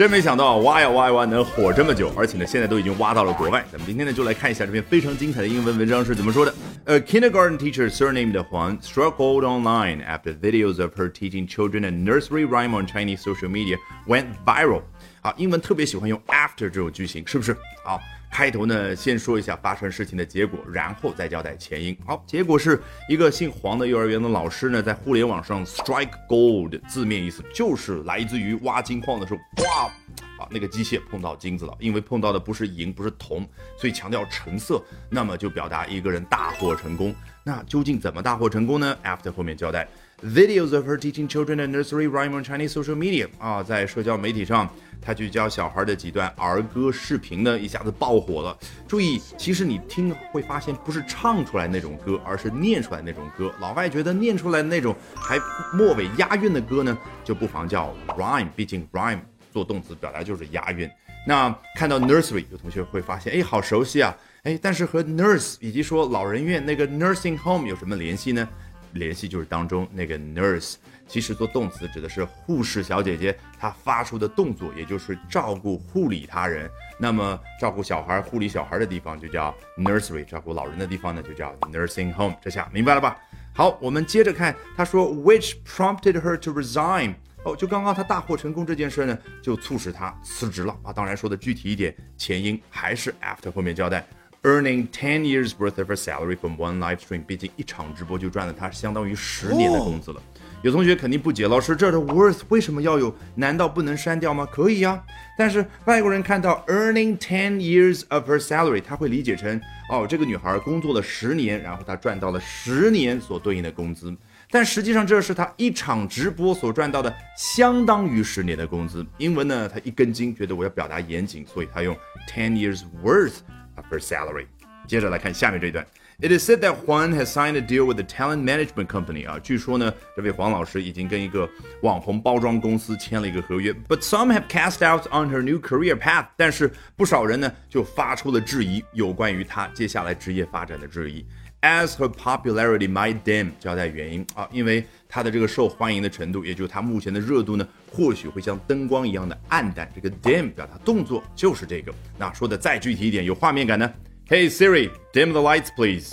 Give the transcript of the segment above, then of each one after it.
真没想到挖呀挖呀挖能火这么久，而且呢，现在都已经挖到了国外。咱们今天呢，就来看一下这篇非常精彩的英文文章是怎么说的。A kindergarten teacher surnamed Huang struggled online after videos of her teaching children a nursery rhyme on Chinese social media went viral。啊，英文特别喜欢用 after 这种句型，是不是？好。开头呢，先说一下发生事情的结果，然后再交代前因。好，结果是一个姓黄的幼儿园的老师呢，在互联网上 strike gold，字面意思就是来自于挖金矿的时候，哇，啊，那个机械碰到金子了，因为碰到的不是银，不是铜，所以强调成色，那么就表达一个人大获成功。那究竟怎么大获成功呢？After 后面交代。Videos of her teaching children a nursery rhyme on Chinese social media 啊，在社交媒体上，她去教小孩的几段儿歌视频呢，一下子爆火了。注意，其实你听会发现，不是唱出来那种歌，而是念出来那种歌。老外觉得念出来那种还末尾押韵的歌呢，就不妨叫 rhyme，毕竟 rhyme 做动词表达就是押韵。那看到 nursery，有同学会发现，哎，好熟悉啊，哎，但是和 nurse 以及说老人院那个 nursing home 有什么联系呢？联系就是当中那个 nurse，其实做动词指的是护士小姐姐她发出的动作，也就是照顾护理他人。那么照顾小孩、护理小孩的地方就叫 nursery，照顾老人的地方呢就叫 nursing home。这下明白了吧？好，我们接着看，他说 which prompted her to resign。哦，就刚刚他大获成功这件事呢，就促使他辞职了啊。当然说的具体一点，前因还是 after 后面交代。Earning ten years worth of her salary from one live stream，毕竟一场直播就赚了他相当于十年的工资了。有同学肯定不解，老师这的 worth 为什么要有？难道不能删掉吗？可以呀。但是外国人看到 earning ten years of her salary，他会理解成哦，这个女孩工作了十年，然后她赚到了十年所对应的工资。但实际上这是他一场直播所赚到的，相当于十年的工资。英文呢，他一根筋，觉得我要表达严谨，所以他用 ten years worth of。her salary。接着来看下面这一段。It is said that Juan has signed a deal with the talent management company 啊，据说呢，这位黄老师已经跟一个网红包装公司签了一个合约。But some have cast out on her new career path，但是不少人呢就发出了质疑，有关于她接下来职业发展的质疑。As her popularity might dim，交代原因啊，因为她的这个受欢迎的程度，也就是她目前的热度呢，或许会像灯光一样的暗淡。这个 dim 表达动作就是这个。那说的再具体一点，有画面感呢。Hey Siri, dim the lights, please。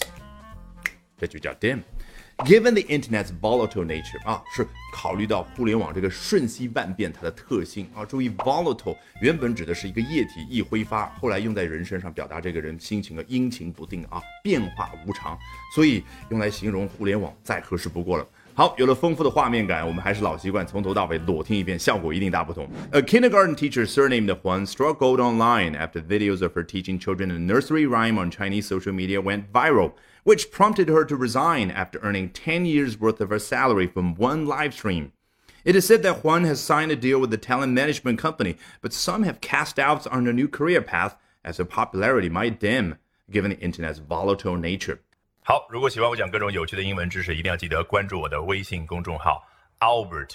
这就叫 dim。Given the internet's volatile nature 啊，是考虑到互联网这个瞬息万变它的特性啊。注意 volatile 原本指的是一个液体易挥发，后来用在人身上表达这个人心情的阴晴不定啊，变化无常，所以用来形容互联网再合适不过了。好，有了丰富的画面感，我们还是老习惯，从头到尾裸听一遍，效果一定大不同。A kindergarten teacher surnamed Huan struggled online after videos of her teaching children a nursery rhyme on Chinese social media went viral, which prompted her to resign after earning 10 years worth of her salary from one live stream. It is said that Huan has signed a deal with the talent management company, but some have cast doubts on her new career path as her popularity might dim, given the internet's volatile nature. 好，如果喜欢我讲各种有趣的英文知识，一定要记得关注我的微信公众号 Albert